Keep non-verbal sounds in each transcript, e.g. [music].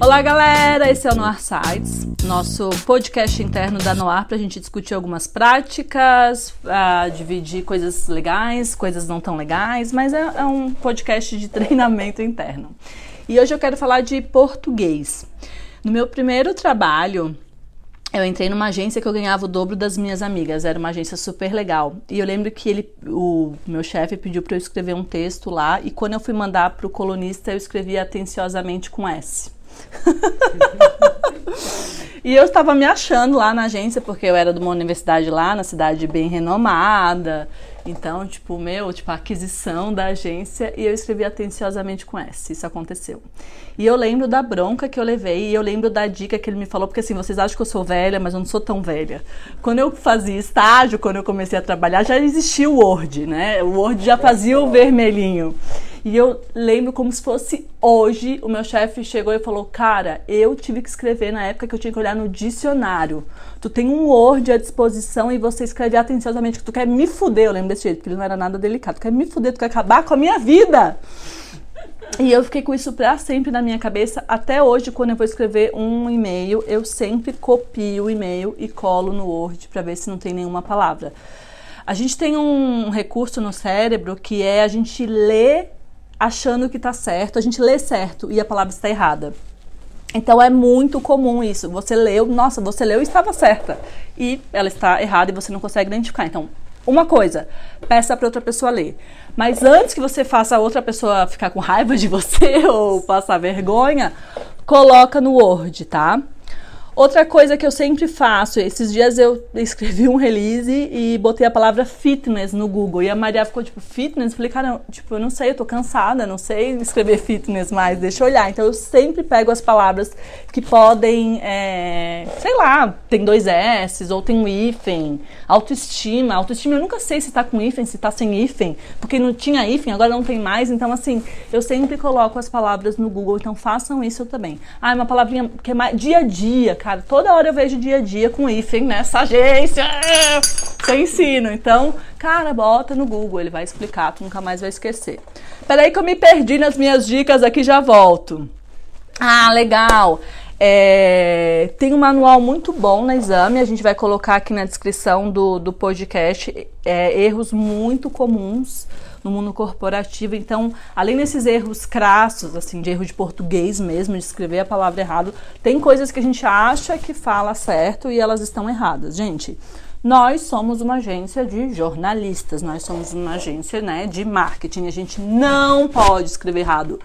Olá, galera! Esse é o Noir Sites, nosso podcast interno da Noir para a gente discutir algumas práticas, uh, dividir coisas legais, coisas não tão legais, mas é, é um podcast de [laughs] treinamento interno. E hoje eu quero falar de português. No meu primeiro trabalho, eu entrei numa agência que eu ganhava o dobro das minhas amigas. Era uma agência super legal. E eu lembro que ele, o meu chefe pediu para eu escrever um texto lá. E quando eu fui mandar para o colunista, eu escrevi atenciosamente com S. [laughs] e eu estava me achando lá na agência, porque eu era de uma universidade lá, na cidade bem renomada. Então, tipo, meu, tipo, a aquisição da agência e eu escrevi atenciosamente com S. Isso aconteceu. E eu lembro da bronca que eu levei e eu lembro da dica que ele me falou, porque assim, vocês acham que eu sou velha, mas eu não sou tão velha. Quando eu fazia estágio, quando eu comecei a trabalhar, já existia o Word, né? O Word já fazia o vermelhinho. E eu lembro como se fosse hoje, o meu chefe chegou e falou: Cara, eu tive que escrever na época que eu tinha que olhar no dicionário. Tu tem um Word à disposição e você escreve atenciosamente que tu quer me fuder. Eu lembro desse jeito, porque ele não era nada delicado. Tu quer me fuder, tu quer acabar com a minha vida. [laughs] E eu fiquei com isso para sempre na minha cabeça. Até hoje, quando eu vou escrever um e-mail, eu sempre copio o e-mail e colo no Word para ver se não tem nenhuma palavra. A gente tem um recurso no cérebro que é a gente ler achando que está certo, a gente lê certo e a palavra está errada. Então é muito comum isso. Você leu, nossa, você leu e estava certa. E ela está errada e você não consegue identificar. Então, uma coisa, peça para outra pessoa ler. Mas antes que você faça a outra pessoa ficar com raiva de você [laughs] ou passar vergonha, coloca no Word, tá? Outra coisa que eu sempre faço, esses dias eu [laughs] escrevi um release e botei a palavra fitness no Google. E a Maria ficou tipo, fitness? Eu falei, cara, tipo, eu não sei, eu tô cansada, não sei escrever fitness mais, deixa eu olhar. Então eu sempre pego as palavras que podem, é, sei lá, tem dois S ou tem um hífen, autoestima. Autoestima eu nunca sei se tá com hífen, se tá sem hífen, porque não tinha hífen, agora não tem mais. Então, assim, eu sempre coloco as palavras no Google, então façam isso também. Ah, é uma palavrinha que é mais dia a dia, cara. Toda hora eu vejo dia a dia com hífen nessa agência. Sem ensino. Então, cara, bota no Google, ele vai explicar, tu nunca mais vai esquecer. Peraí que eu me perdi nas minhas dicas aqui, já volto. Ah, legal. É, tem um manual muito bom na exame, a gente vai colocar aqui na descrição do, do podcast é, erros muito comuns no mundo corporativo. Então, além desses erros crassos, assim, de erro de português mesmo, de escrever a palavra errado, tem coisas que a gente acha que fala certo e elas estão erradas. Gente, nós somos uma agência de jornalistas, nós somos uma agência, né, de marketing. A gente não pode escrever errado.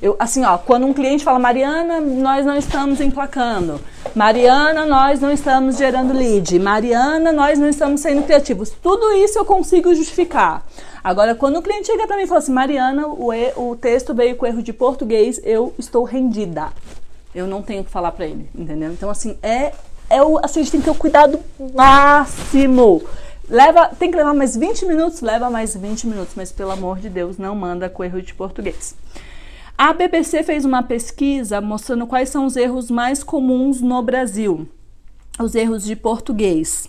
Eu, assim, ó, quando um cliente fala, Mariana, nós não estamos emplacando. Mariana, nós não estamos gerando lead. Mariana, nós não estamos sendo criativos. Tudo isso eu consigo justificar. Agora, quando o cliente chega para mim e fala assim, Mariana, o, e, o texto veio com erro de português, eu estou rendida. Eu não tenho que falar para ele, entendeu? Então, assim, é, é o, assim, a gente tem que ter o cuidado máximo. Leva, tem que levar mais 20 minutos? Leva mais 20 minutos, mas pelo amor de Deus, não manda com erro de português. A BBC fez uma pesquisa mostrando quais são os erros mais comuns no Brasil. Os erros de português.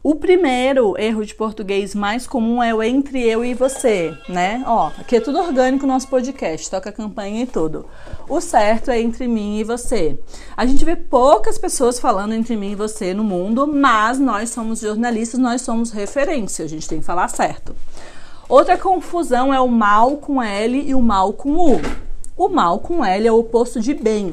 O primeiro erro de português mais comum é o entre eu e você, né? Ó, aqui é tudo orgânico no nosso podcast, toca a campanha e tudo. O certo é entre mim e você. A gente vê poucas pessoas falando entre mim e você no mundo, mas nós somos jornalistas, nós somos referência, a gente tem que falar certo. Outra confusão é o mal com L e o mal com U. O mal com L é o oposto de bem.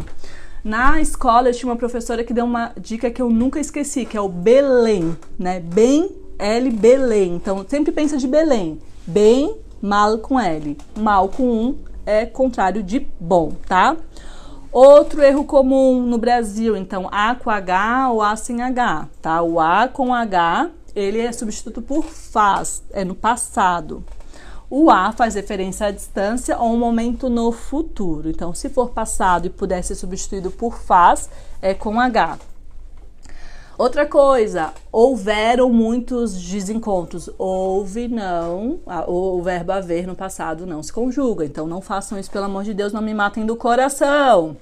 Na escola eu tinha uma professora que deu uma dica que eu nunca esqueci, que é o Belém, né? Bem, L, Belém. Então sempre pensa de Belém. Bem, mal com L. Mal com um é contrário de bom, tá? Outro erro comum no Brasil, então A com H ou A sem H, tá? O A com H, ele é substituto por faz, é no passado. O a faz referência à distância ou um momento no futuro. Então, se for passado e puder ser substituído por faz, é com H. Outra coisa, houveram muitos desencontros. Houve, não. O verbo haver no passado não se conjuga. Então, não façam isso, pelo amor de Deus, não me matem do coração.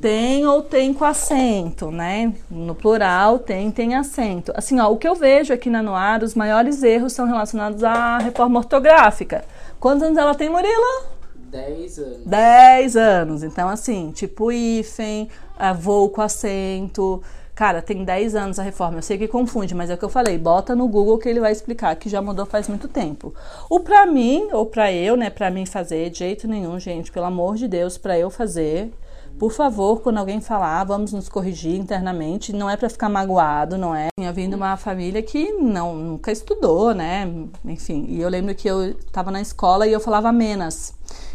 Tem ou tem com acento, né? No plural, tem, tem acento. Assim, ó, o que eu vejo aqui na Noara, os maiores erros são relacionados à reforma ortográfica. Quantos anos ela tem, Murilo? 10 anos. 10 anos. Então, assim, tipo hífen, voo com acento. Cara, tem 10 anos a reforma. Eu sei que confunde, mas é o que eu falei. Bota no Google que ele vai explicar, que já mudou faz muito tempo. O pra mim, ou pra eu, né, pra mim fazer, de jeito nenhum, gente, pelo amor de Deus, pra eu fazer. Por favor, quando alguém falar, vamos nos corrigir internamente. Não é para ficar magoado, não é? Tinha vindo uma família que não nunca estudou, né? Enfim, e eu lembro que eu estava na escola e eu falava menos.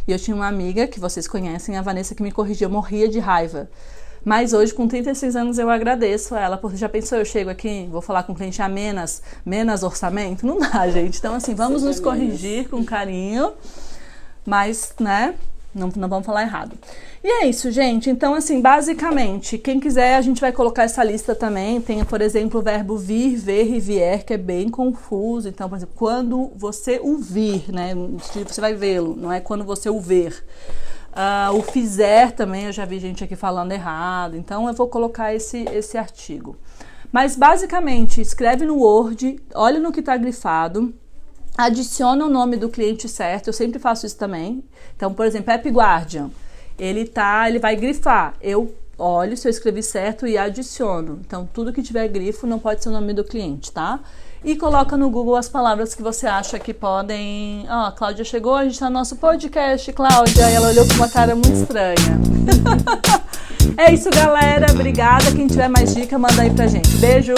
E eu tinha uma amiga que vocês conhecem, a Vanessa, que me corrigia. Eu morria de raiva. Mas hoje, com 36 anos, eu agradeço a ela, porque já pensou, eu chego aqui, vou falar com o cliente a menos, menos orçamento? Não dá, gente. Então, assim, vamos nos corrigir com carinho, mas, né, não, não vamos falar errado. E é isso, gente. Então, assim, basicamente, quem quiser, a gente vai colocar essa lista também. Tem, por exemplo, o verbo vir, ver e vier, que é bem confuso. Então, por exemplo, quando você o vir, né? Você vai vê-lo, não é quando você o ver. Uh, o fizer também, eu já vi gente aqui falando errado. Então, eu vou colocar esse, esse artigo. Mas, basicamente, escreve no Word, olha no que está grifado adiciona o nome do cliente certo, eu sempre faço isso também. Então, por exemplo, App Guardian, ele tá, ele vai grifar. Eu olho se eu escrevi certo e adiciono. Então, tudo que tiver grifo não pode ser o nome do cliente, tá? E coloca no Google as palavras que você acha que podem. Ó, oh, a Cláudia chegou, a gente tá no nosso podcast, Cláudia. E ela olhou com uma cara muito estranha. [laughs] é isso, galera. Obrigada. Quem tiver mais dica, manda aí pra gente. Beijo.